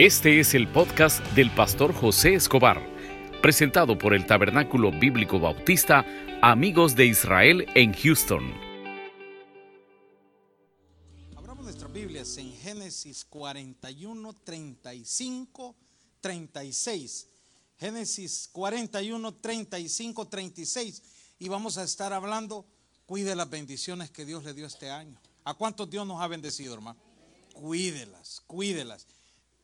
Este es el podcast del pastor José Escobar, presentado por el Tabernáculo Bíblico Bautista Amigos de Israel en Houston. Abramos nuestras Biblias en Génesis 41, 35, 36. Génesis 41, 35, 36. Y vamos a estar hablando, cuide las bendiciones que Dios le dio este año. ¿A cuántos Dios nos ha bendecido, hermano? Cuídelas, cuídelas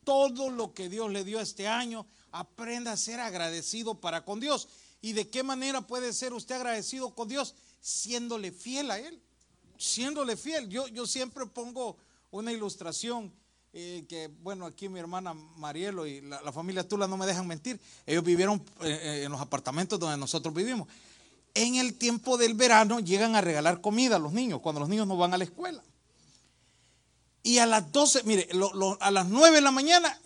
todo lo que Dios le dio este año, aprenda a ser agradecido para con Dios. ¿Y de qué manera puede ser usted agradecido con Dios? Siéndole fiel a Él, siéndole fiel. Yo, yo siempre pongo una ilustración eh, que, bueno, aquí mi hermana Marielo y la, familia Tula no me dejan mentir. Ellos vivieron eh, eh, en los apartamentos donde nosotros vivimos. En el tiempo del verano llegan a regalar comida a los niños, cuando los niños no van a la escuela. Y a las 12, mire, a las 9 de la mañana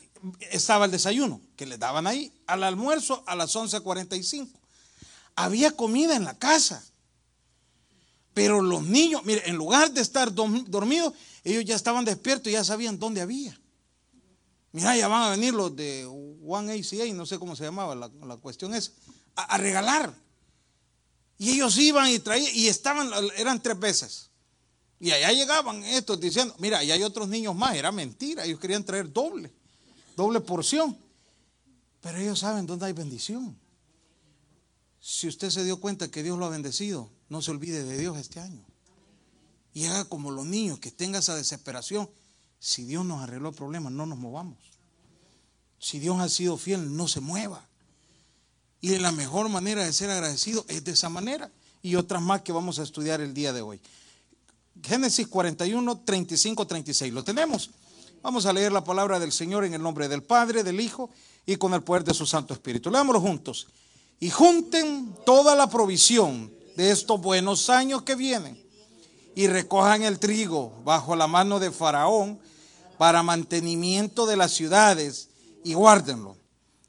estaba el desayuno que le daban ahí. Al almuerzo a las 11.45. Había comida en la casa. Pero los niños, mire, en lugar de estar dormidos, ellos ya estaban despiertos y ya sabían dónde había. Mira, ya van a venir los de One ACA, no sé cómo se llamaba la, cuestión es, a, a, regalar. Y ellos iban y traían, y estaban, eran tres veces. Y allá llegaban estos diciendo, mira, allá hay otros niños más, era mentira, ellos querían traer doble, doble porción. Pero ellos saben dónde hay bendición. Si usted se dio cuenta que Dios lo ha bendecido, no se olvide de Dios este año. Y haga como los niños, que tenga esa desesperación. Si Dios nos arregló el problema, no nos movamos. Si Dios ha sido fiel, no se mueva. Y la mejor manera de ser agradecido es de esa manera. Y otras más que vamos a estudiar el día de hoy. Génesis 41, 35, 36. ¿Lo tenemos? Vamos a leer la palabra del Señor en el nombre del Padre, del Hijo y con el poder de su Santo Espíritu. Leámoslo juntos. Y junten toda la provisión de estos buenos años que vienen y recojan el trigo bajo la mano de Faraón para mantenimiento de las ciudades y guárdenlo.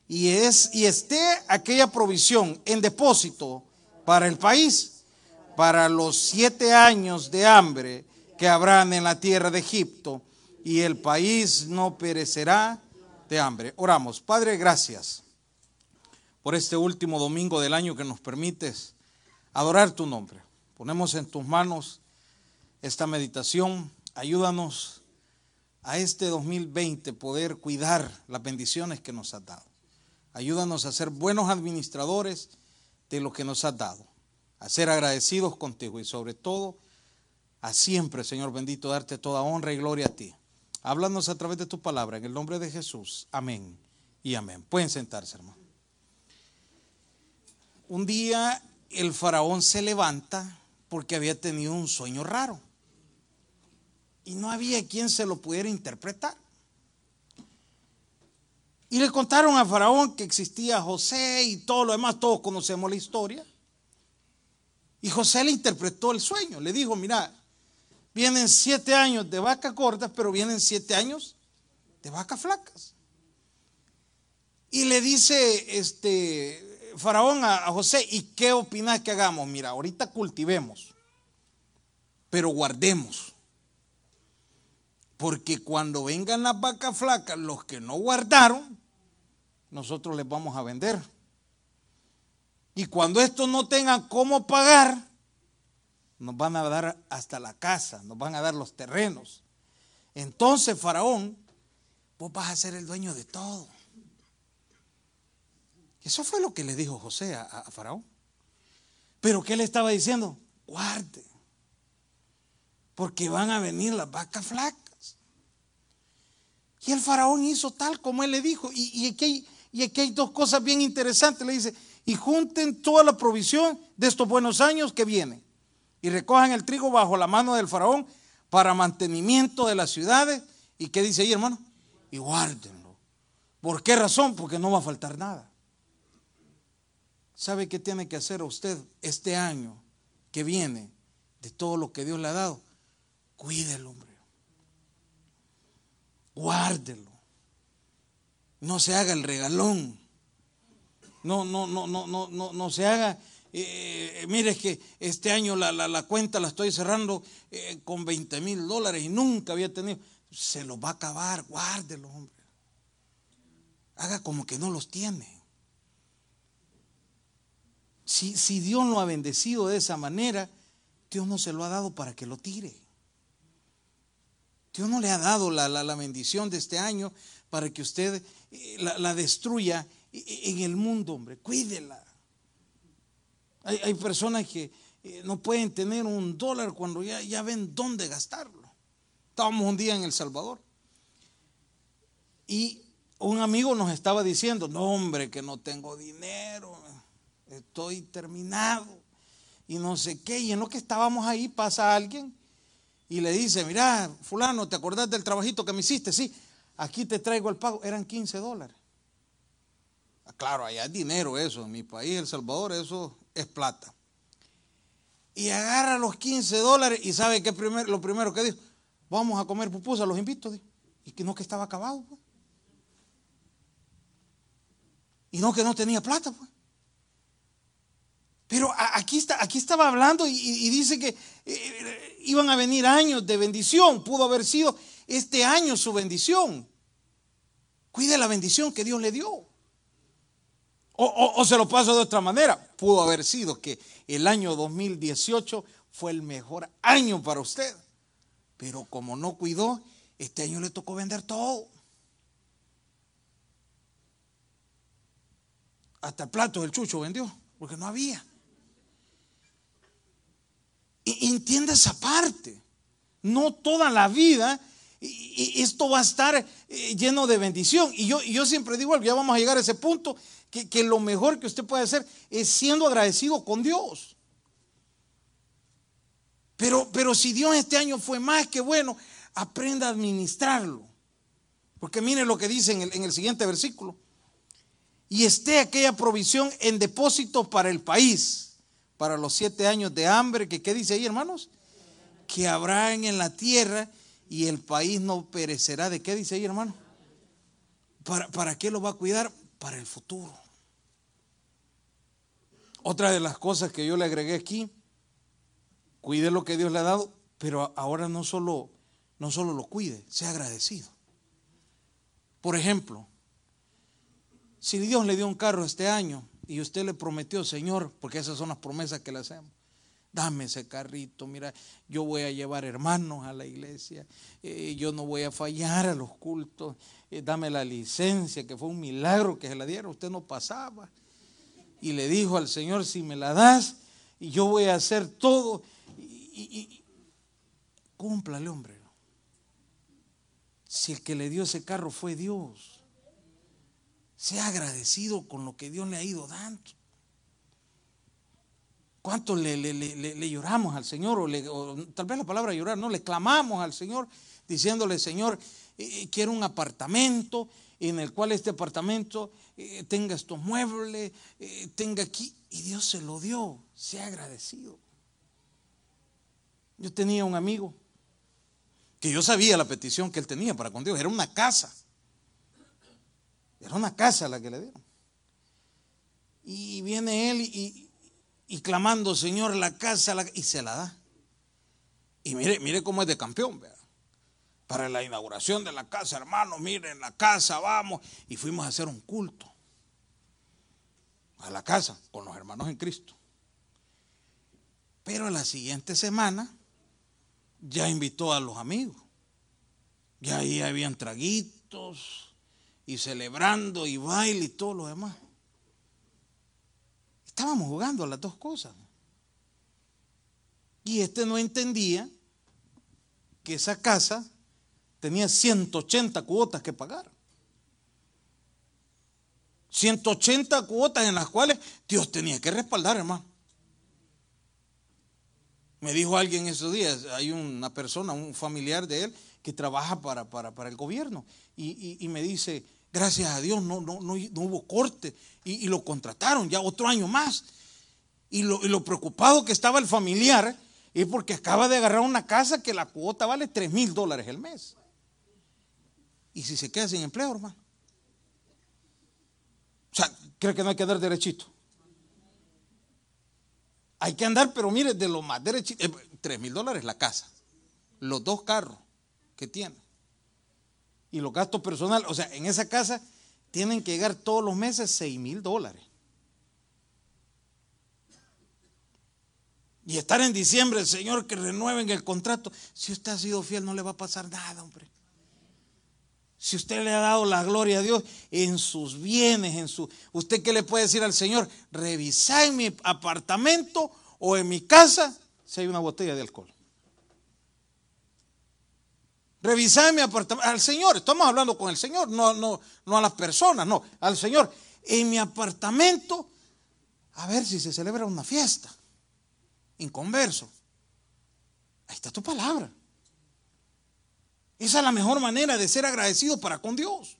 Y, es, y esté aquella provisión en depósito para el país para los siete años de hambre que habrán en la tierra de Egipto, y el país no perecerá de hambre. Oramos, Padre, gracias por este último domingo del año que nos permites adorar tu nombre. Ponemos en tus manos esta meditación. Ayúdanos a este 2020 poder cuidar las bendiciones que nos has dado. Ayúdanos a ser buenos administradores de lo que nos has dado a ser agradecidos contigo y sobre todo a siempre, Señor bendito, darte toda honra y gloria a ti. Háblanos a través de tu palabra, en el nombre de Jesús. Amén y amén. Pueden sentarse, hermano. Un día el faraón se levanta porque había tenido un sueño raro y no había quien se lo pudiera interpretar. Y le contaron a Faraón que existía José y todo lo demás, todos conocemos la historia. Y José le interpretó el sueño. Le dijo, mira, vienen siete años de vacas cortas, pero vienen siete años de vacas flacas. Y le dice este Faraón a, José, ¿y qué opinas que hagamos? Mira, ahorita cultivemos, pero guardemos. Porque cuando vengan las vacas flacas, los que no guardaron, nosotros les vamos a vender. Y cuando estos no tengan cómo pagar, nos van a dar hasta la casa, nos van a dar los terrenos. Entonces, Faraón, vos vas a ser el dueño de todo. Eso fue lo que le dijo José a, Faraón. Pero ¿qué le estaba diciendo? Guarde, porque van a venir las vacas flacas. Y el faraón hizo tal como él le dijo. Y, y, aquí, hay, y aquí hay dos cosas bien interesantes. Le dice, y junten toda la provisión de estos buenos años que vienen y recojan el trigo bajo la mano del faraón para mantenimiento de las ciudades. ¿Y qué dice ahí, hermano? Y guárdenlo. ¿Por qué razón? Porque no va a faltar nada. ¿Sabe qué tiene que hacer usted este año que viene de todo lo que Dios le ha dado? Cuídelo, hombre. Guárdelo. No se haga el regalón no, no, no, no, no, no, no se haga. Eh, mire, es que este año la, cuenta la estoy cerrando eh, con 20 mil dólares y nunca había tenido. Se los va a acabar, guárdelo, hombre. haga como que no los tiene. Si, si Dios lo ha bendecido de esa manera, Dios no se lo ha dado para que lo tire. Dios no le ha dado la, la, bendición de este año para que usted eh, la, la, destruya en el mundo, hombre. Cuídela. Hay, personas que eh, no pueden tener un dólar cuando ya, ya ven dónde gastarlo. Estábamos un día en El Salvador y un amigo nos estaba diciendo, no hombre, que no tengo dinero, estoy terminado y no sé qué. Y en lo que estábamos ahí pasa alguien y le dice, mira, fulano, ¿te acordás del trabajito que me hiciste? Sí, aquí te traigo el pago. Eran 15 dólares. Claro, allá es dinero eso, en mi país, El Salvador, eso es plata. Y agarra los 15 dólares y sabe que lo primero que dijo, vamos a comer pupusas, los invito. Y que no que estaba acabado. Pues. Y no que no tenía plata, pues. Pero aquí, está, aquí estaba hablando y, dice que eh, iban a venir años de bendición. Pudo haber sido este año su bendición. Cuide la bendición que Dios le dio. O, se lo paso de otra manera. Pudo haber sido que el año 2018 fue el mejor año para usted. Pero como no cuidó, este año le tocó vender todo. Hasta el plato del chucho vendió, porque no había. Y entienda esa parte. No toda la vida y esto va a estar eh, lleno de bendición. Y yo, yo siempre digo, ya vamos a llegar a ese punto, que, que, lo mejor que usted puede hacer es siendo agradecido con Dios. Pero, pero si Dios este año fue más que bueno, aprenda a administrarlo. Porque mire lo que dice en el, en el siguiente versículo y esté aquella provisión en depósitos para el país, para los siete años de hambre, que qué dice ahí, hermanos? Que habrán en la tierra y el país no perecerá. ¿De qué dice ahí, hermano? ¿Para, ¿Para qué lo va a cuidar? Para el futuro. Otra de las cosas que yo le agregué aquí, cuide lo que Dios le ha dado, pero ahora no solo, no solo lo cuide, sea agradecido. Por ejemplo, si Dios le dio un carro este año y usted le prometió, Señor, porque esas son las promesas que le hacemos, dame ese carrito, mira, yo voy a llevar hermanos a la iglesia, eh, yo no voy a fallar a los cultos, eh, dame la licencia, que fue un milagro que se la dieron, usted no pasaba. Y le dijo al Señor, si me la das, y yo voy a hacer todo, y, y cúmplale, hombre. Si el que le dio ese carro fue Dios. Sea agradecido con lo que Dios le ha ido dando. ¿Cuánto le, le, lloramos al Señor? O, tal vez la palabra llorar, no, le clamamos al Señor diciéndole, Señor, eh, eh, quiero un apartamento en el cual este apartamento eh, tenga estos muebles, tenga aquí. Y Dios se lo dio, sea agradecido. Yo tenía un amigo que yo sabía la petición que él tenía para con Dios, era una casa. Era una casa la que le dieron. Y viene él y, clamando, Señor, la casa, y se la da. Y mire, mire cómo es de campeón, Para la inauguración de la casa, hermano, miren la casa, vamos. Y fuimos a hacer un culto. A la casa, con los hermanos en Cristo. Pero la siguiente semana ya invitó a los amigos. Ya ahí habían traguitos, y celebrando y baile y todo lo demás. Estábamos jugando a las dos cosas. Y este no entendía que esa casa tenía 180 cuotas que pagar. 180 cuotas en las cuales Dios tenía que respaldar, hermano. Me dijo alguien esos días, hay una persona, un familiar de él, que trabaja para, para, el gobierno. y, me dice, Gracias a Dios no, no, no, hubo corte y, lo contrataron ya otro año más. Y lo, preocupado que estaba el familiar es porque acaba de agarrar una casa que la cuota vale 3 mil dólares el mes. Y si se queda sin empleo, hermano. O sea, creo que no hay que andar derechito. Hay que andar, pero mire, de lo más derechito. 3 mil dólares la casa. Los dos carros que tiene y los gastos personales. O sea, en esa casa tienen que llegar todos los meses 6 mil dólares. Y estar en diciembre, Señor, que renueven el contrato. Si usted ha sido fiel, no le va a pasar nada, hombre. Si usted le ha dado la gloria a Dios en sus bienes, en su. ¿Usted qué le puede decir al Señor? Revisa en mi apartamento o en mi casa si hay una botella de alcohol. Revisa en mi apartamento. Al Señor, estamos hablando con el Señor, no, no, no a las personas, no, al Señor. En mi apartamento, a ver si se celebra una fiesta inconverso. Ahí está tu palabra. Esa es la mejor manera de ser agradecido para con Dios.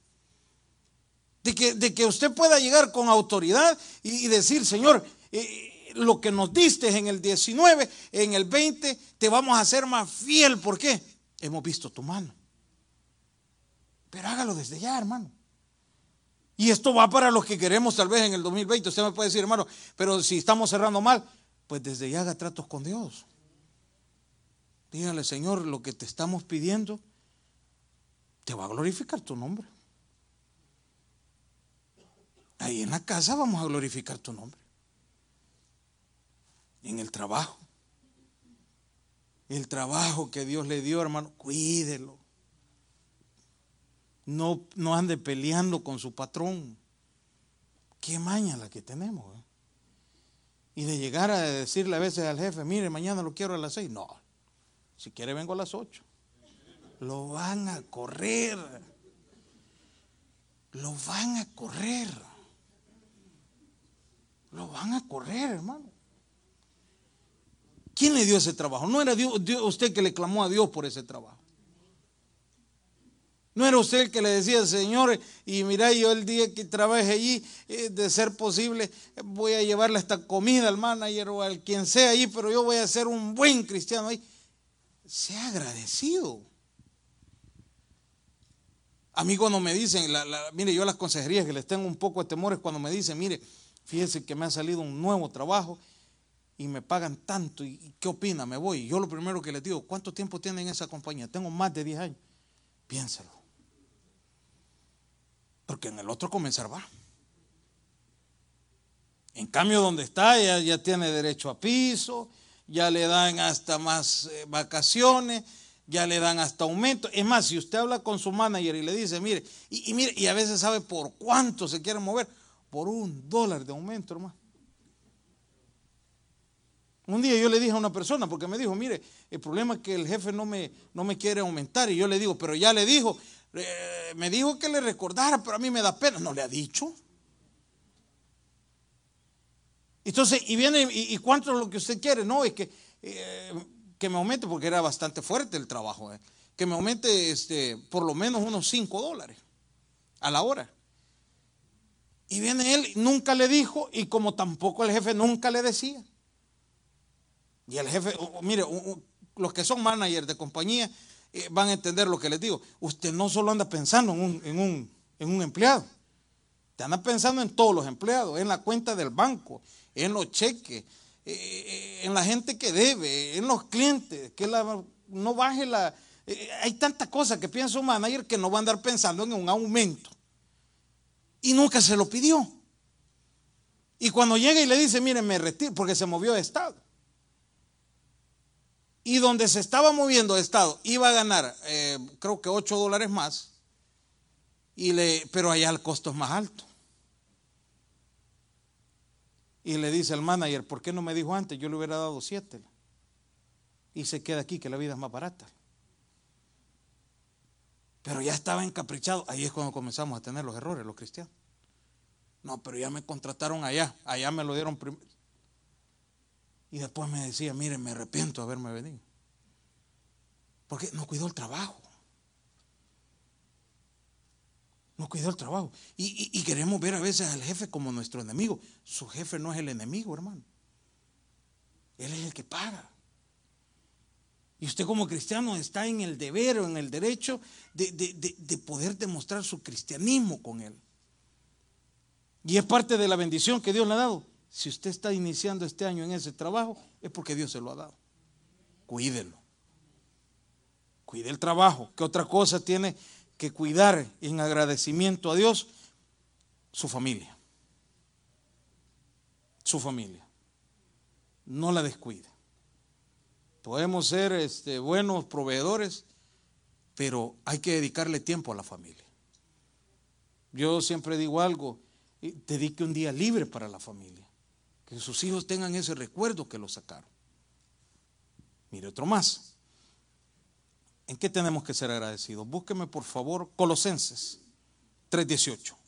De que, de que usted pueda llegar con autoridad y, decir, Señor, eh, lo que nos diste en el 19, en el 20, te vamos a hacer más fiel. ¿Por qué? Hemos visto tu mano. Pero hágalo desde ya, hermano. Y esto va para los que queremos tal vez en el 2020. Usted me puede decir, hermano, pero si estamos cerrando mal, pues desde ya haga tratos con Dios. Dígale, Señor, lo que te estamos pidiendo, te va a glorificar tu nombre. Ahí en la casa vamos a glorificar tu nombre. En el trabajo. El trabajo que Dios le dio, hermano, cuídelo. No, no ande peleando con su patrón. Qué maña la que tenemos. ¿eh? Y de llegar a decirle a veces al jefe, mire, mañana lo quiero a las seis. No, si quiere vengo a las ocho. Lo van a correr. Lo van a correr. Lo van a correr, hermano. ¿Quién le dio ese trabajo? No era usted que le clamó a Dios por ese trabajo. No era usted el que le decía, Señor, y mira, yo el día que trabaje allí, eh, de ser posible, voy a llevarle esta comida al manager o al quien sea allí, pero yo voy a ser un buen cristiano ahí. Sea agradecido. A mí cuando me dicen, mire, yo las consejerías que les tengo un poco de temores cuando me dicen, mire, fíjese que me ha salido un nuevo trabajo y me pagan tanto, ¿y qué opina? Me voy. Yo lo primero que les digo, ¿cuánto tiempo tienen en esa compañía? Tengo más de 10 años. Piénselo. Porque en el otro comenzar va. En cambio, donde está, ya, ya tiene derecho a piso, ya le dan hasta más eh, vacaciones, ya le dan hasta aumento. Es más, si usted habla con su manager y le dice, mire, y, mire, y a veces sabe por cuánto se quiere mover, por un dólar de aumento, hermano. Un día yo le dije a una persona, porque me dijo, mire, el problema es que el jefe no me, no me quiere aumentar. Y yo le digo, pero ya le dijo, eh, me dijo que le recordara, pero a mí me da pena. No le ha dicho. Entonces, y viene, ¿y, cuánto es lo que usted quiere? No, es que, eh, que me aumente, porque era bastante fuerte el trabajo, eh, que me aumente este, por lo menos unos 5 dólares a la hora. Y viene él, nunca le dijo, y como tampoco el jefe nunca le decía. Y el jefe, mire, los que son managers de compañía, eh, van a entender lo que les digo. Usted no solo anda pensando en un, empleado, usted anda pensando en todos los empleados, en la cuenta del banco, en los cheques, eh, eh, en la gente que debe, en los clientes, que no baje la... hay tantas cosas que piensa un manager que no va a andar pensando en un aumento. Y nunca se lo pidió. Y cuando llega y le dice, mire, me retiro, porque se movió de estado y donde se estaba moviendo el Estado iba a ganar, eh, creo que 8 dólares más, y le, pero allá el costo es más alto. Y le dice al manager, ¿por qué no me dijo antes? Yo le hubiera dado 7. Y se queda aquí, que la vida es más barata. Pero ya estaba encaprichado. Ahí es cuando comenzamos a tener los errores, los cristianos. No, pero ya me contrataron allá. Allá me lo dieron primero. Y después me decía, mire, me arrepiento de haberme venido. Porque no cuidó el trabajo. No cuidó el trabajo. Y, queremos ver a veces al jefe como nuestro enemigo. Su jefe no es el enemigo, hermano. Él es el que paga. Y usted como cristiano está en el deber o en el derecho de, de poder demostrar su cristianismo con él. Y es parte de la bendición que Dios le ha dado. Si usted está iniciando este año en ese trabajo, es porque Dios se lo ha dado. Cuídelo. Cuide el trabajo. ¿Qué otra cosa tiene que cuidar en agradecimiento a Dios? Su familia. Su familia. No la descuide. Podemos ser este, buenos proveedores, pero hay que dedicarle tiempo a la familia. Yo siempre digo algo, dedique un día libre para la familia, que sus hijos tengan ese recuerdo que lo sacaron. Mire otro más. ¿En qué tenemos que ser agradecidos? Búsqueme por favor Colosenses 3:18.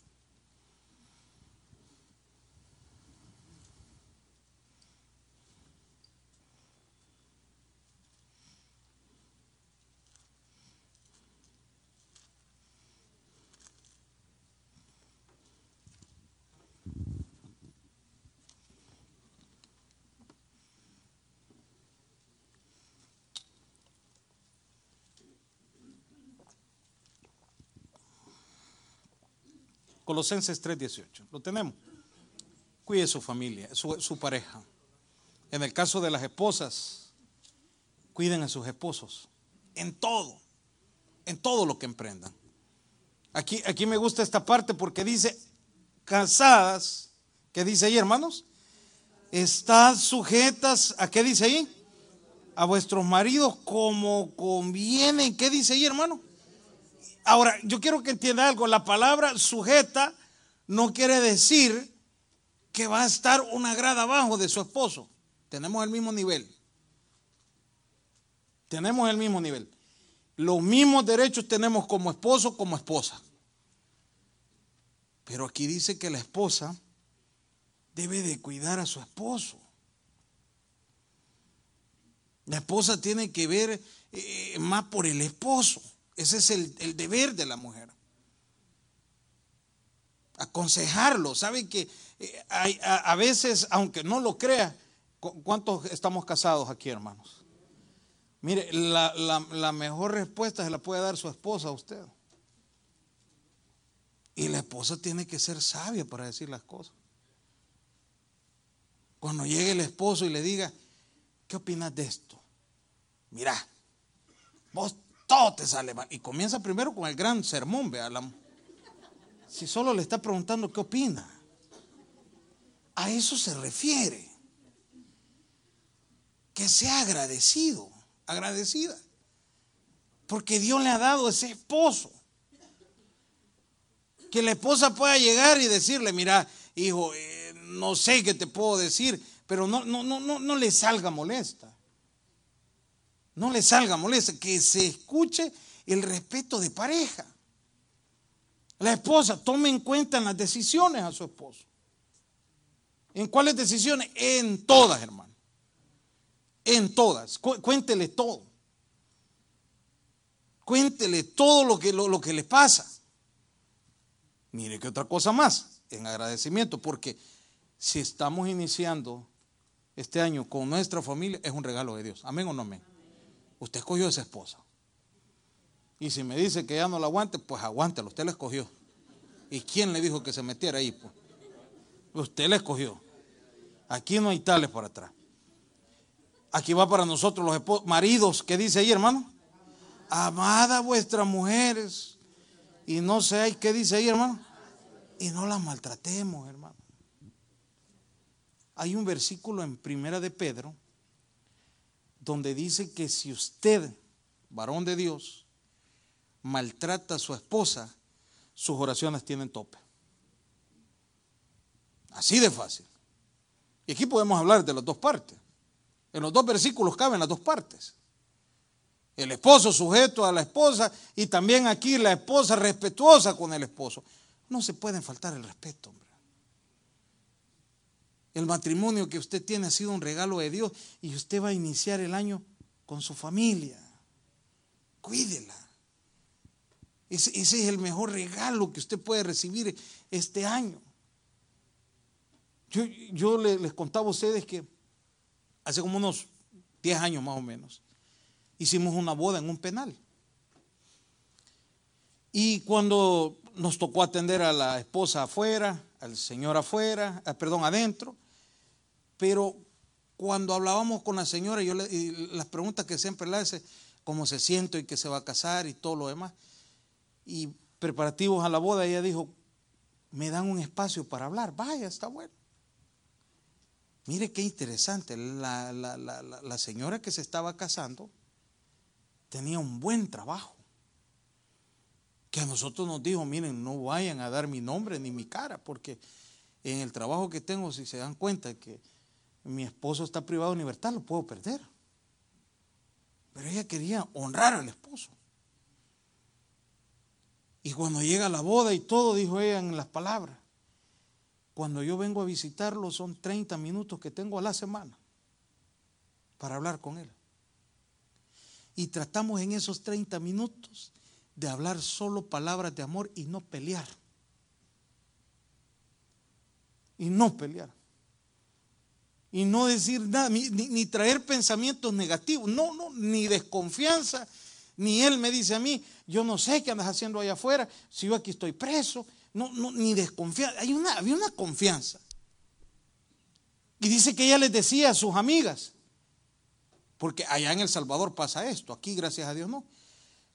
Colosenses 3:18. Lo tenemos. Cuide su familia, su, pareja. En el caso de las esposas, cuiden a sus esposos. En todo. En todo lo que emprendan. Aquí, aquí me gusta esta parte porque dice, casadas, ¿qué dice ahí, hermanos? Están sujetas, ¿a qué dice ahí? A vuestros maridos como conviene. ¿Qué dice ahí, hermano? Ahora, yo quiero que entienda algo. La palabra sujeta no quiere decir que va a estar una grada abajo de su esposo. Tenemos el mismo nivel. Tenemos el mismo nivel. Los mismos derechos tenemos como esposo, como esposa. Pero aquí dice que la esposa debe de cuidar a su esposo. La esposa tiene que ver eh, más por el esposo. Ese es el, deber de la mujer. Aconsejarlo. ¿Sabe que eh, hay, a, veces, aunque no lo crea, ¿cuántos estamos casados aquí, hermanos? Mire, la, la mejor respuesta se la puede dar su esposa a usted. Y la esposa tiene que ser sabia para decir las cosas. Cuando llegue el esposo y le diga, ¿qué opinas de esto? Mira, vos todo te sale mal. Y comienza primero con el gran sermón, vea. Si solo le está preguntando qué opina. A eso se refiere. Que sea agradecido, agradecida. Porque Dios le ha dado ese esposo. Que la esposa pueda llegar y decirle, mira, hijo, eh, no sé qué te puedo decir, pero no, no, no, no, no le salga molesta no le salga molesta, que se escuche el respeto de pareja. La esposa tome en cuenta en las decisiones a su esposo. ¿En cuáles decisiones? En todas, hermano. En todas. Cuéntele todo. Cuéntele todo lo que, lo, lo que le pasa. Mire que otra cosa más, en agradecimiento, porque si estamos iniciando este año con nuestra familia, es un regalo de Dios. Amén o no amén. Usted escogió esa esposa. Y si me dice que ya no la aguante, pues aguántelo, usted la escogió. ¿Y quién le dijo que se metiera ahí? Pues? Usted la escogió. Aquí no hay tales por atrás. Aquí va para nosotros los maridos. ¿Qué dice ahí, hermano? Amada vuestras mujeres. Y no sé, ¿qué dice ahí, hermano? Y no las maltratemos, hermano. Hay un versículo en Primera de Pedro donde dice que si usted, varón de Dios, maltrata a su esposa, sus oraciones tienen tope. Así de fácil. Y aquí podemos hablar de las dos partes. En los dos versículos caben las dos partes. El esposo sujeto a la esposa y también aquí la esposa respetuosa con el esposo. No se pueden faltar el respeto. El matrimonio que usted tiene ha sido un regalo de Dios y usted va a iniciar el año con su familia. Cuídela. Ese, es el mejor regalo que usted puede recibir este año. Yo, les, contaba a ustedes que hace como unos 10 años más o menos hicimos una boda en un penal. Y cuando nos tocó atender a la esposa afuera, al señor afuera, ah, perdón, adentro, pero cuando hablábamos con la señora, yo le, las preguntas que siempre le hace, cómo se siente y que se va a casar y todo lo demás, y preparativos a la boda, ella dijo, me dan un espacio para hablar. Vaya, está bueno. Mire qué interesante. La, la, señora que se estaba casando tenía un buen trabajo. Que a nosotros nos dijo, miren, no vayan a dar mi nombre ni mi cara, porque en el trabajo que tengo, si se dan cuenta que mi esposo está privado de libertad, lo puedo perder. Pero ella quería honrar al esposo. Y cuando llega la boda y todo, dijo ella en las palabras, cuando yo vengo a visitarlo son 30 minutos que tengo a la semana para hablar con él. Y tratamos en esos 30 minutos de hablar solo palabras de amor y no pelear. Y no pelear. Y no decir nada, ni, traer pensamientos negativos, no, no, ni desconfianza, ni él me dice a mí, yo no sé qué andas haciendo allá afuera, si yo aquí estoy preso, no, no, ni desconfianza, Hay una, había una confianza. Y dice que ella les decía a sus amigas, porque allá en El Salvador pasa esto, aquí gracias a Dios no.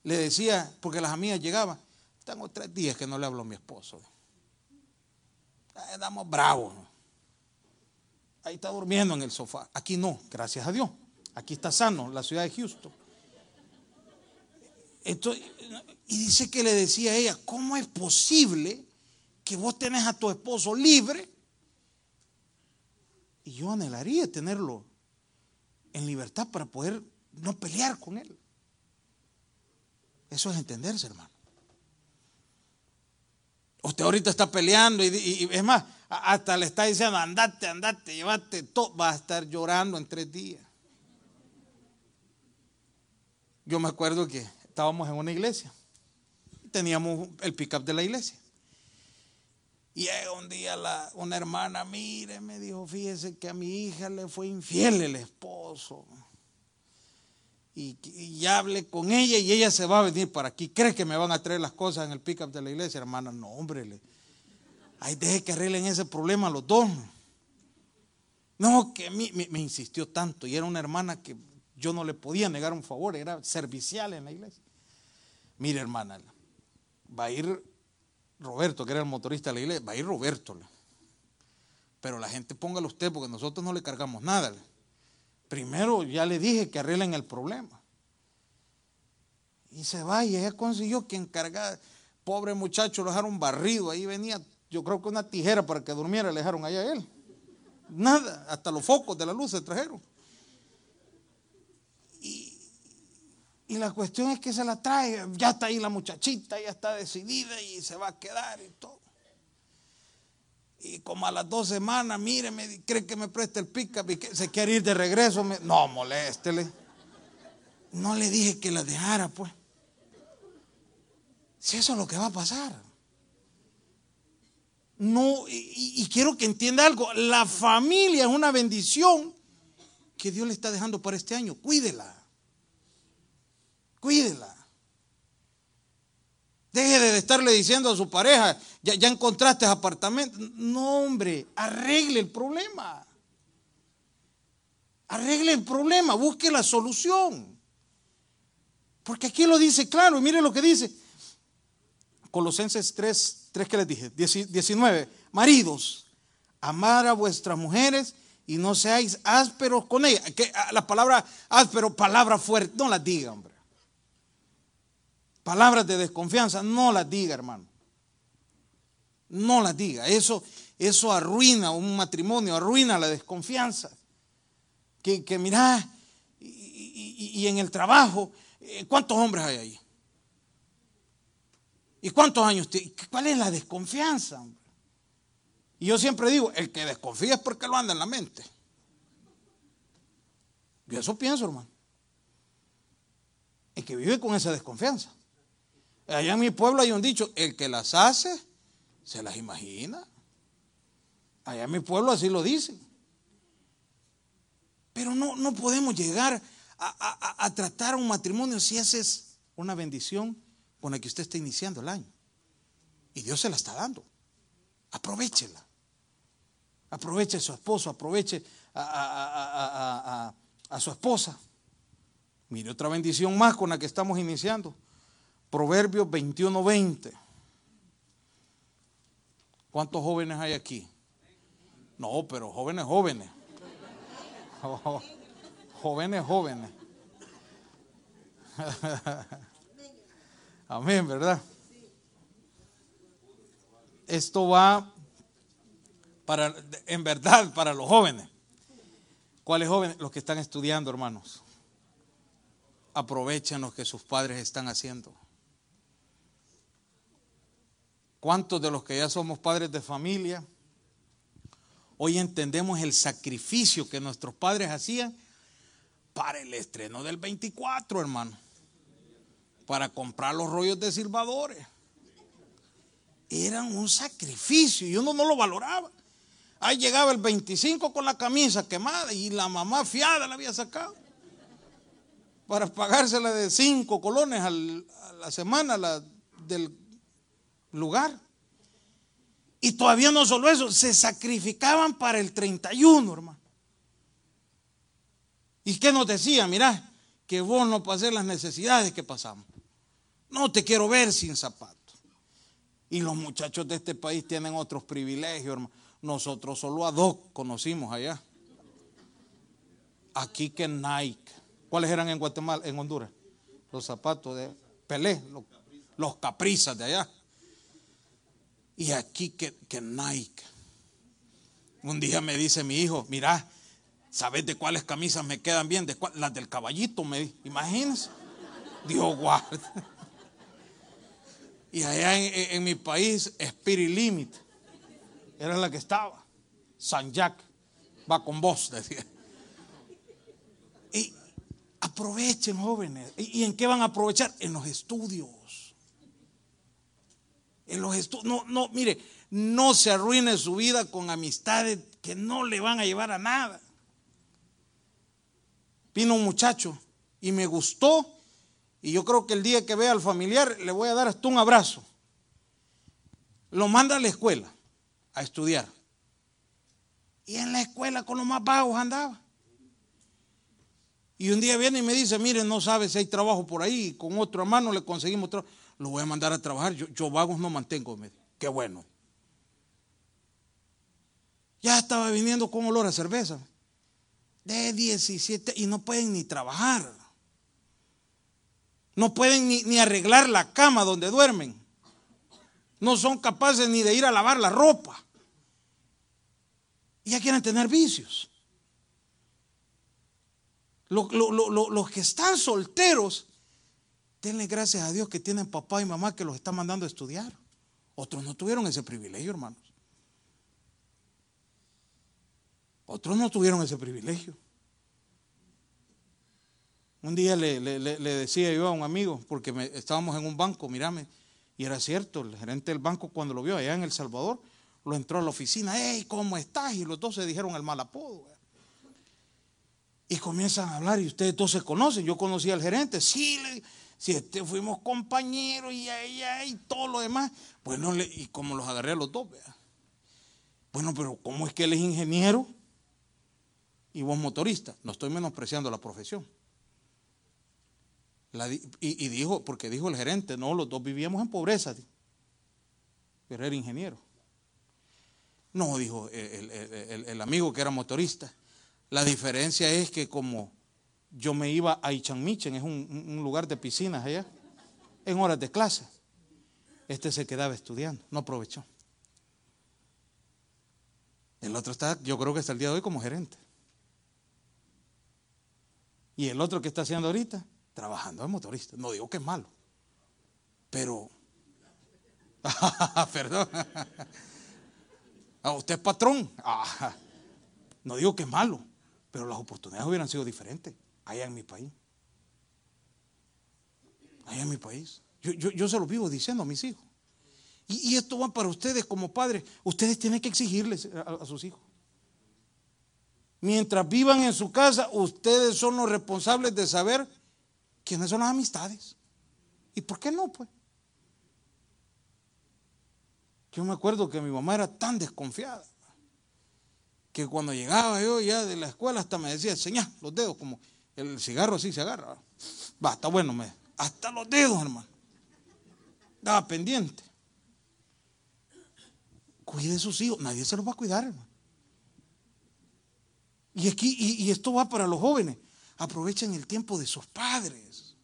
Le decía, porque las amigas llegaban, tengo tres días que no le hablo a mi esposo. Estamos bravos. Ahí está durmiendo en el sofá. Aquí no, gracias a Dios. Aquí está sano, la ciudad de Houston y dice que le decía a ella, ¿cómo es posible que vos tenés a tu esposo libre? Y yo anhelaría tenerlo en libertad para poder no pelear con él. Eso es entenderse, hermano. Usted ahorita está peleando y, es más, hasta le está diciendo, andate, andate, llévate todo, va a estar llorando en tres días. Yo me acuerdo que estábamos en una iglesia. Teníamos el pick-up de la iglesia. Y un día una hermana, mire, me dijo, fíjese que a mi hija le fue infiel el esposo. Y, ya hablé con ella y ella se va a venir para aquí. ¿Cree que me van a traer las cosas en el pick-up de la iglesia, hermana? No, hombre. Le, ahí deje que arreglen ese problema los dos. No, que me, me insistió tanto. Y era una hermana que yo no le podía negar un favor, era servicial en la iglesia. Mire, hermana, va a ir Roberto, que era el motorista de la iglesia, va a ir Roberto. Pero la gente póngalo usted porque nosotros no le cargamos nada. Primero ya le dije que arreglen el problema. Y se va y ella consiguió que encargar, pobre muchacho, lo dejaron barrido. Ahí venía, yo creo que una tijera para que durmiera le dejaron allá a él. Nada, hasta los focos de la luz se trajeron. Y la cuestión es que se la trae, ya está ahí la muchachita, ya está decidida y se va a quedar y todo. Y como a las dos semanas, mire, me, cree que me preste el pick-up y que se quiere ir de regreso. no, moléstele. No le dije que la dejara, pues. Si eso es lo que va a pasar. No, y, y quiero que entienda algo. La familia es una bendición que Dios le está dejando para este año. Cuídela. Cuídela. Deje de estarle diciendo a su pareja, ya, ya encontraste apartamento. No, hombre, arregle el problema. Arregle el problema, busque la solución. Porque aquí lo dice claro, mire lo que dice. Colosenses 3, 3 que les dije, 19. Maridos, amar a vuestras mujeres y no seáis ásperos con ellas. Que, ah, la palabra áspero, palabra fuerte, no la diga, hombre. Palabras de desconfianza, no las diga, hermano. No las diga. Eso, eso arruina un matrimonio, arruina la desconfianza. Que, que mira, y, en el trabajo, eh, ¿cuántos hombres hay ahí? ¿Y cuántos años tiene? ¿Cuál es la desconfianza? Y yo siempre digo, el que desconfía es porque lo anda en la mente. Yo eso pienso, hermano. El que vive con esa desconfianza. Allá en mi pueblo hay un dicho, el que las hace, se las imagina. Allá en mi pueblo así lo dicen. Pero no, no podemos llegar a, tratar un matrimonio si esa es una bendición con la que usted está iniciando el año. Y Dios se la está dando. Aprovechela. Aproveche a su esposo, aproveche a, a su esposa. Mire otra bendición más con la que estamos iniciando. Proverbios 21:20. ¿Cuántos jóvenes hay aquí? No, pero jóvenes, jóvenes. Jóvenes, jóvenes. Amén, ¿verdad? Esto va para, en verdad, para los jóvenes. ¿Cuáles jóvenes? Los que están estudiando, hermanos. Aprovechen lo que sus padres están haciendo. ¿Cuántos de los que ya somos padres de familia hoy entendemos el sacrificio que nuestros padres hacían para el estreno del 24, hermano? Para comprar los rollos de silbadores. Eran un sacrificio y uno no lo valoraba. Ahí llegaba el 25 con la camisa quemada y la mamá fiada la había sacado para pagársela de cinco colones a la semana del lugar. Y todavía no solo eso, se sacrificaban para el 31, hermano. ¿Y qué nos decía? Mirá, que vos no pasés las necesidades que pasamos. No te quiero ver sin zapatos. Y los muchachos de este país tienen otros privilegios, hermano. Nosotros solo a dos conocimos allá. Aquí que Nike. ¿Cuáles eran en Guatemala, en Honduras? Los zapatos de Pelé, los, los caprizas de allá. Y aquí que, Nike. Un día me dice mi hijo, mira, ¿sabes de cuáles camisas me quedan bien? De las del caballito, me Imagínense. Dios guarda. Y allá en, mi país, Spirit Limit, era la que estaba. San Jack, va con vos, decía. Y aprovechen, jóvenes. ¿Y en qué van a aprovechar? En los estudios en los estudios. No, no, mire, no se arruine su vida con amistades que no le van a llevar a nada. Vino un muchacho y me gustó y yo creo que el día que vea al familiar le voy a dar hasta un abrazo. Lo manda a la escuela a estudiar. Y en la escuela con los más bajos andaba. Y un día viene y me dice, mire, no sabe si hay trabajo por ahí. Con otro hermano le conseguimos trabajo lo voy a mandar a trabajar. Yo, vagos no mantengo. Qué bueno. Ya estaba viniendo con olor a cerveza. De 17 y no pueden ni trabajar. No pueden ni, ni arreglar la cama donde duermen. No son capaces ni de ir a lavar la ropa. Y ya quieren tener vicios. los que están solteros Denle gracias a Dios que tienen papá y mamá que los está mandando a estudiar. Otros no tuvieron ese privilegio, hermanos. Otros no tuvieron ese privilegio. Un día le, decía yo a un amigo, porque estábamos en un banco, mírame, y era cierto, el gerente del banco cuando lo vio allá en El Salvador, lo entró a la oficina, hey, ¿cómo estás? Y los dos se dijeron el mal apodo. Y comienzan a hablar y ustedes todos se conocen. Yo conocí al gerente, sí, le, si este fuimos compañeros y y todo lo demás. Bueno, y como los agarré a los dos, vea. Bueno, pero ¿cómo es que él es ingeniero y vos motorista? No estoy menospreciando la profesión. y, dijo, porque dijo el gerente, no, los dos vivíamos en pobreza, pero era ingeniero. No, dijo el amigo que era motorista. La diferencia es que como yo me iba a Ichanmichen, es un, lugar de piscinas allá, en horas de clase. Este se quedaba estudiando, no aprovechó. El otro está, yo creo que está el día de hoy como gerente. Y el otro que está haciendo ahorita, trabajando de motorista. No digo que es malo, pero, perdón, ah, usted es patrón. Ah, no digo que es malo, pero las oportunidades hubieran sido diferentes allá en mi país. Allá en mi país. Yo, se lo vivo diciendo a mis hijos. Y, esto va para ustedes como padres. Ustedes tienen que exigirles a, sus hijos. Mientras vivan en su casa, ustedes son los responsables de saber quiénes son las amistades. ¿Y por qué no? Pues. Yo me acuerdo que mi mamá era tan desconfiada que cuando llegaba yo ya de la escuela hasta me decía, señá los dedos, como el cigarro así se agarra. Va, está bueno, me, hasta los dedos, hermano. Estaba pendiente. Cuide sus hijos, nadie se los va a cuidar, hermano. Y aquí, y, esto va para los jóvenes. Aprovechen el tiempo de sus padres.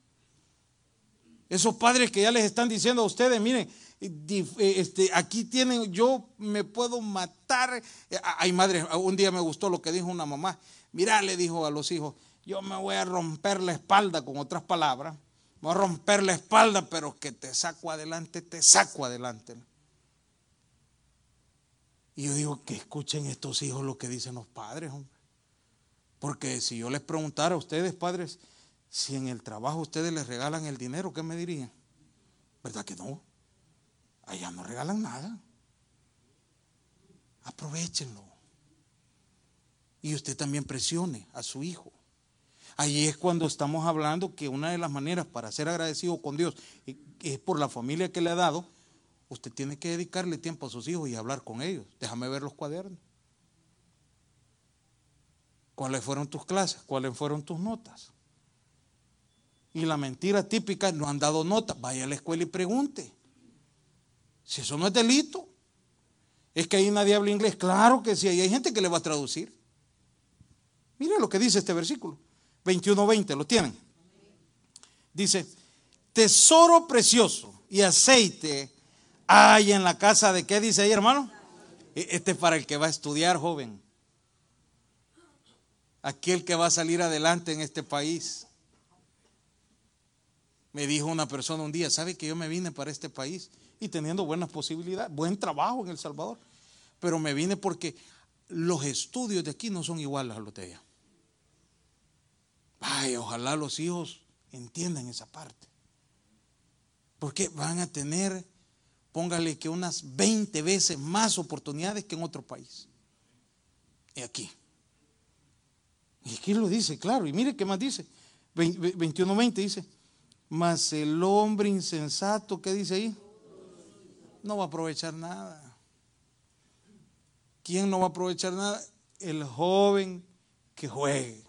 Esos padres que ya les están diciendo a ustedes, miren, eh, este, aquí tienen, yo me puedo matar. Eh, hay madres, un día me gustó lo que dijo una mamá. Mira, le dijo a los hijos, yo me voy a romper la espalda, con otras palabras. Voy a romper la espalda, pero que te saco adelante, te saco adelante. Y yo digo que escuchen estos hijos lo que dicen los padres, hombre. Porque si yo les preguntara a ustedes, padres, si en el trabajo ustedes les regalan el dinero, ¿qué me dirían? ¿Verdad que no? Allá no regalan nada. Aprovechenlo. Y usted también presione a su hijo. Ahí es cuando estamos hablando que una de las maneras para ser agradecido con Dios es por la familia que le ha dado. Usted tiene que dedicarle tiempo a sus hijos y hablar con ellos. Déjame ver los cuadernos. ¿Cuáles fueron tus clases? ¿Cuáles fueron tus notas? Y la mentira típica, no han dado nota. Vaya a la escuela y pregunte. Si eso no es delito. Es que ahí nadie habla inglés. Claro que sí, hay gente que le va a traducir. Mire lo que dice este versículo. 21-20, ¿lo tienen? Dice, tesoro precioso y aceite hay en la casa de qué dice ahí, hermano. E, este es para el que va a estudiar, joven. Aquel que va a salir adelante en este país. Me dijo una persona un día, ¿sabe que yo me vine para este país? Y teniendo buenas posibilidades, buen trabajo en El Salvador. Pero me vine porque los estudios de aquí no son iguales a los de allá. Ay, ojalá los hijos entiendan esa parte. Porque van a tener, póngale que unas 20 veces más oportunidades que en otro país. Y aquí. Y aquí lo dice, claro. Y mire qué más dice. 21.20 dice. Mas el hombre insensato, ¿qué dice ahí? No va a aprovechar nada. ¿Quién no va a aprovechar nada? El joven que juegue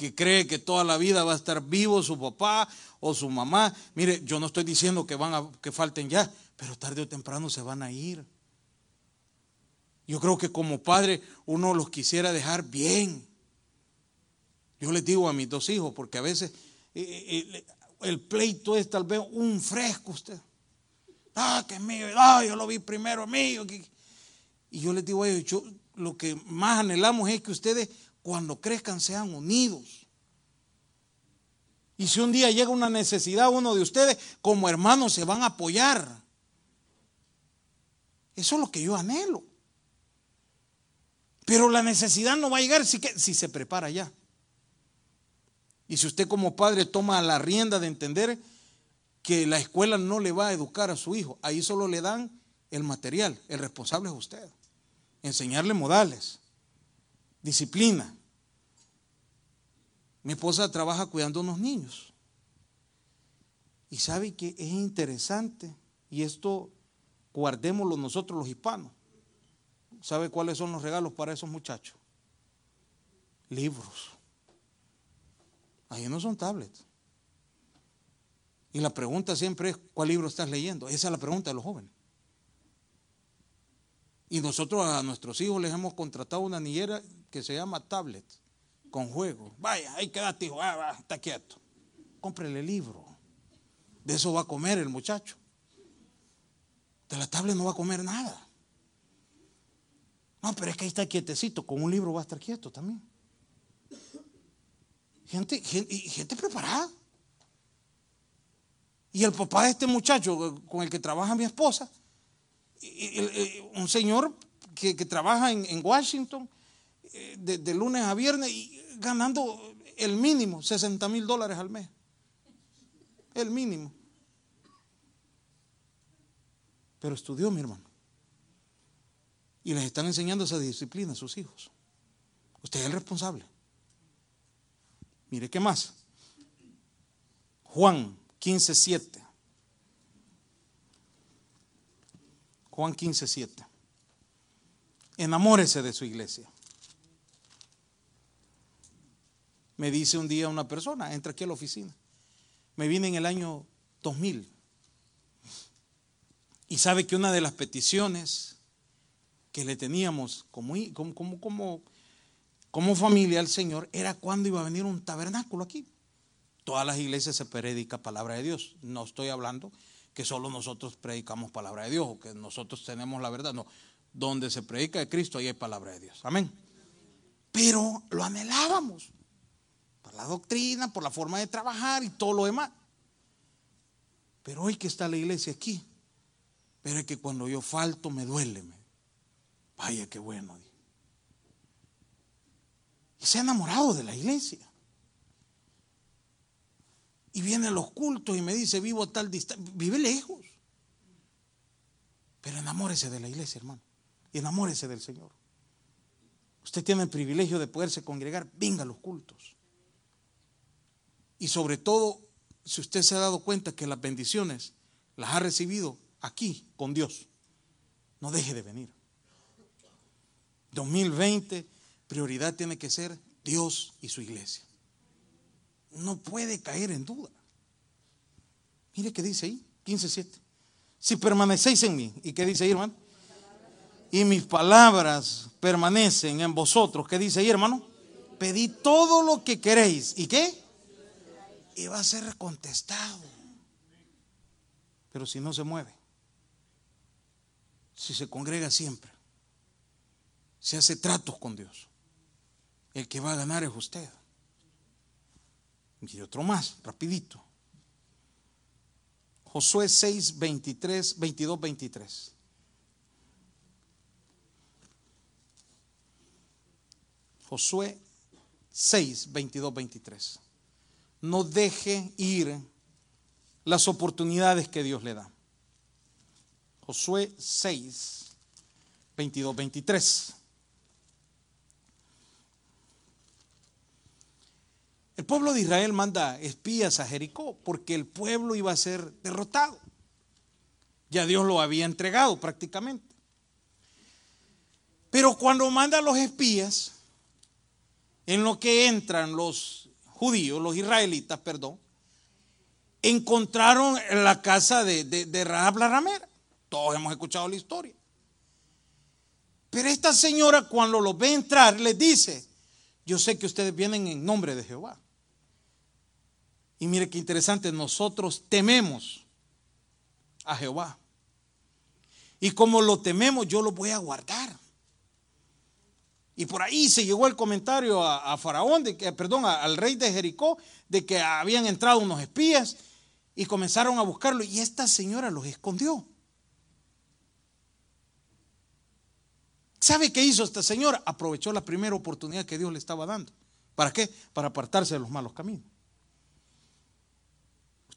que cree que toda la vida va a estar vivo su papá o su mamá. Mire, yo no estoy diciendo que van a que falten ya, pero tarde o temprano se van a ir. Yo creo que como padre uno los quisiera dejar bien. Yo les digo a mis dos hijos, porque a veces eh, eh, eh, el pleito es tal vez un fresco usted. Ah, que es mío, ah, yo lo vi primero mío. Y yo les digo a ellos, yo, lo que más anhelamos es que ustedes cuando crezcan sean unidos. Y si un día llega una necesidad uno de ustedes, como hermanos se van a apoyar. Eso es lo que yo anhelo. Pero la necesidad no va a llegar si, si se prepara ya. Y si usted como padre toma la rienda de entender que la escuela no le va a educar a su hijo, ahí solo le dan el material, el responsable es usted. Enseñarle modales, disciplina. Mi esposa trabaja cuidando a unos niños. Y sabe que es interesante, y esto guardémoslo nosotros los hispanos. ¿Sabe cuáles son los regalos para esos muchachos? Libros. Ahí no son tablets. Y la pregunta siempre es, ¿cuál libro estás leyendo? Esa es la pregunta de los jóvenes. Y nosotros a nuestros hijos les hemos contratado una niñera que se llama tablet, con juego. Vaya, ahí quédate, hijo, ah, va, está quieto. Cómprele libro. De eso va a comer el muchacho. De la tablet no va a comer nada. No, pero es que ahí está quietecito, con un libro va a estar quieto también. Gente, gente, gente preparada. Y el papá de este muchacho con el que trabaja mi esposa, un señor que, trabaja en, Washington eh, de, lunes a viernes y ganando el mínimo, 60 mil dólares al mes. El mínimo. Pero estudió, mi hermano. Y les están enseñando esa disciplina a sus hijos. Usted es el responsable. Mire, ¿qué más? Juan 15, 7. Juan 15, 7. Enamórese de su iglesia. Me dice un día una persona, entra aquí a la oficina. Me vine en el año 2000. Y sabe que una de las peticiones que le teníamos como, como, como, como familia al Señor era cuando iba a venir un tabernáculo aquí. Todas las iglesias se predica palabra de Dios. No estoy hablando que solo nosotros predicamos palabra de Dios o que nosotros tenemos la verdad. No, donde se predica de Cristo, ahí hay palabra de Dios. Amén. Pero lo anhelábamos. Por la doctrina, por la forma de trabajar y todo lo demás. Pero hoy que está la iglesia aquí, pero es que cuando yo falto me duele. Vaya, qué bueno. Y se ha enamorado de la iglesia. Y viene a los cultos y me dice, vivo tal distancia. Vive lejos. Pero enamórese de la iglesia, hermano. Y enamórese del Señor. Usted tiene el privilegio de poderse congregar. Venga a los cultos. Y sobre todo, si usted se ha dado cuenta que las bendiciones las ha recibido aquí con Dios, no deje de venir. 2020, prioridad tiene que ser Dios y su iglesia no puede caer en duda. Mire qué dice ahí, 15.7. Si permanecéis en mí, ¿y qué dice ahí, hermano? Y mis palabras permanecen en vosotros, ¿qué dice ahí, hermano? Pedid todo lo que queréis. ¿Y qué? Y va a ser contestado. Pero si no se mueve, si se congrega siempre, si hace tratos con Dios, el que va a ganar es usted. Y otro más, rapidito. Josué 6, 23, 22, 23. Josué 6, 22, 23. No deje ir las oportunidades que Dios le da. Josué 6, 22, 23. El pueblo de Israel manda espías a Jericó porque el pueblo iba a ser derrotado. Ya Dios lo había entregado prácticamente. Pero cuando manda a los espías, en lo que entran los judíos, los israelitas, perdón, encontraron la casa de, de, Rahab la ramera. Todos hemos escuchado la historia. Pero esta señora cuando los ve entrar les dice, yo sé que ustedes vienen en nombre de Jehová. Y mire qué interesante, nosotros tememos a Jehová. Y como lo tememos, yo lo voy a guardar. Y por ahí se llegó el comentario a, Faraón, de que, perdón, al rey de Jericó, de que habían entrado unos espías y comenzaron a buscarlo. Y esta señora los escondió. ¿Sabe qué hizo esta señora? Aprovechó la primera oportunidad que Dios le estaba dando. ¿Para qué? Para apartarse de los malos caminos.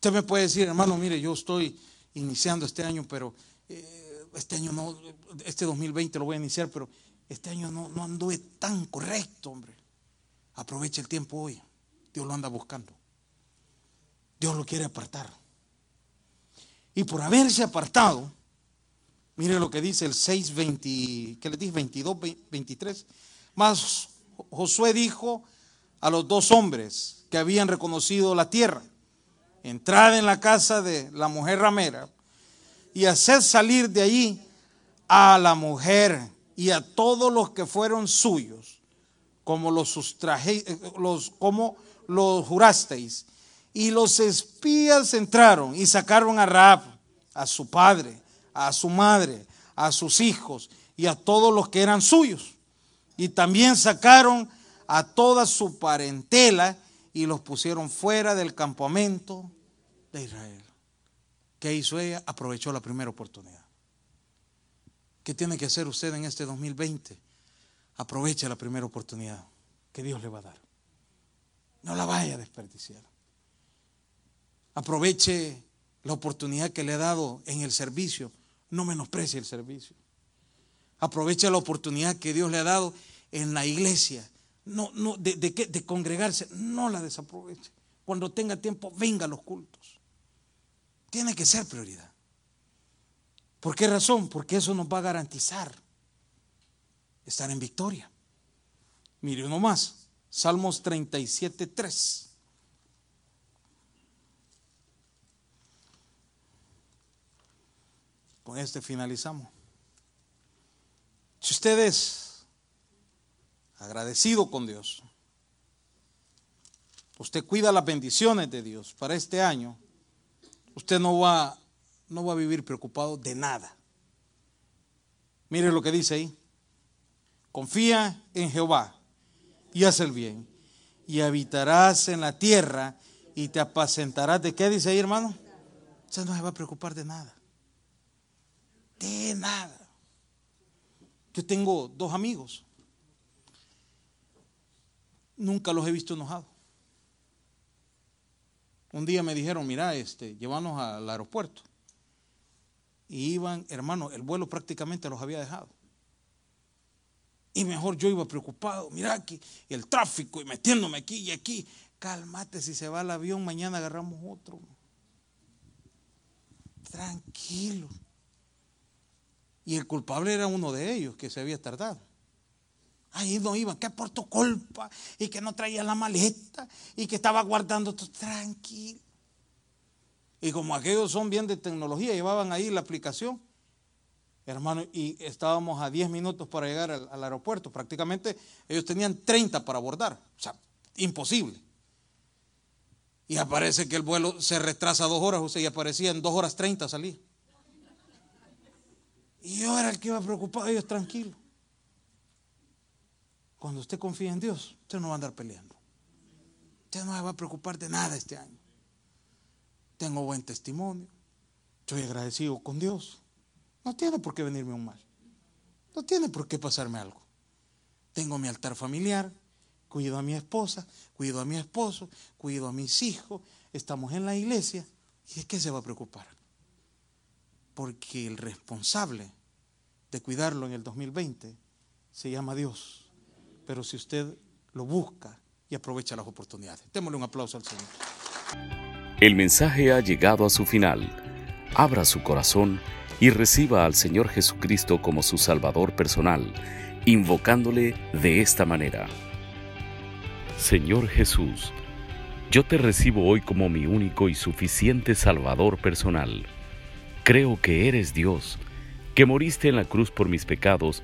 Usted me puede decir, hermano, mire, yo estoy iniciando este año, pero eh, este año no, este 2020 lo voy a iniciar, pero este año no, no anduve tan correcto, hombre. Aproveche el tiempo hoy. Dios lo anda buscando. Dios lo quiere apartar. Y por haberse apartado, mire lo que dice el 6, 20, ¿qué le dice? 22, 23. Más Josué dijo a los dos hombres que habían reconocido la tierra entrad en la casa de la mujer ramera y haced salir de allí a la mujer y a todos los que fueron suyos, como los sustraje, los, como los jurasteis. Y los espías entraron y sacaron a Raab, a su padre, a su madre, a sus hijos y a todos los que eran suyos. Y también sacaron a toda su parentela y los pusieron fuera del campamento de Israel. ¿Qué hizo ella? Aprovechó la primera oportunidad. ¿Qué tiene que hacer usted en este 2020? Aproveche la primera oportunidad que Dios le va a dar. No la vaya a desperdiciar. Aproveche la oportunidad que le ha dado en el servicio. No menosprecie el servicio. Aproveche la oportunidad que Dios le ha dado en la iglesia no, no, de, de, congregarse, no la desaproveche. Cuando tenga tiempo, venga a los cultos. Tiene que ser prioridad. ¿Por qué razón? Porque eso nos va a garantizar estar en victoria. Mire uno más, Salmos 37, 3. Con este finalizamos. Si usted es agradecido con Dios, usted cuida las bendiciones de Dios para este año, usted no va, no va a vivir preocupado de nada. Mire lo que dice ahí. Confía en Jehová y haz el bien. Y habitarás en la tierra y te apacentarás. ¿De qué dice ahí, hermano? Usted no se va a preocupar de nada. De nada. Yo tengo dos amigos. Nunca los he visto enojados. Un día me dijeron, mira, este, llévanos al aeropuerto. Y iban, hermano, el vuelo prácticamente los había dejado. Y mejor yo iba preocupado, mira aquí el tráfico y metiéndome aquí y aquí. Cálmate, si se va el avión, mañana agarramos otro. Tranquilo. Y el culpable era uno de ellos que se había tardado. Ahí no iban, que por tu culpa, y que no traía la maleta, y que estaba guardando todo tranquilo. Y como aquellos son bien de tecnología, llevaban ahí la aplicación, hermano, y estábamos a 10 minutos para llegar al, aeropuerto. Prácticamente ellos tenían 30 para abordar, o sea, imposible. Y aparece que el vuelo se retrasa dos horas, sea, y aparecía en dos horas 30 salir. Y yo era el que iba preocupado, ellos tranquilos. Cuando usted confía en Dios, usted no va a andar peleando. Usted no va a preocupar de nada este año. Tengo buen testimonio. Estoy agradecido con Dios. No tiene por qué venirme un mal. No tiene por qué pasarme algo. Tengo mi altar familiar, cuido a mi esposa, cuido a mi esposo, cuido a mis hijos, estamos en la iglesia. ¿Y de qué se va a preocupar? Porque el responsable de cuidarlo en el 2020 se llama Dios. Pero si usted lo busca y aprovecha las oportunidades. Démosle un aplauso al Señor. El mensaje ha llegado a su final. Abra su corazón y reciba al Señor Jesucristo como su Salvador personal, invocándole de esta manera. Señor Jesús, yo te recibo hoy como mi único y suficiente Salvador personal Creo que eres Dios, que moriste en la cruz por mis pecados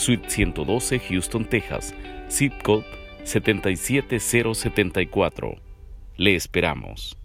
Suite 112, Houston, Texas, zip code 77074. Le esperamos.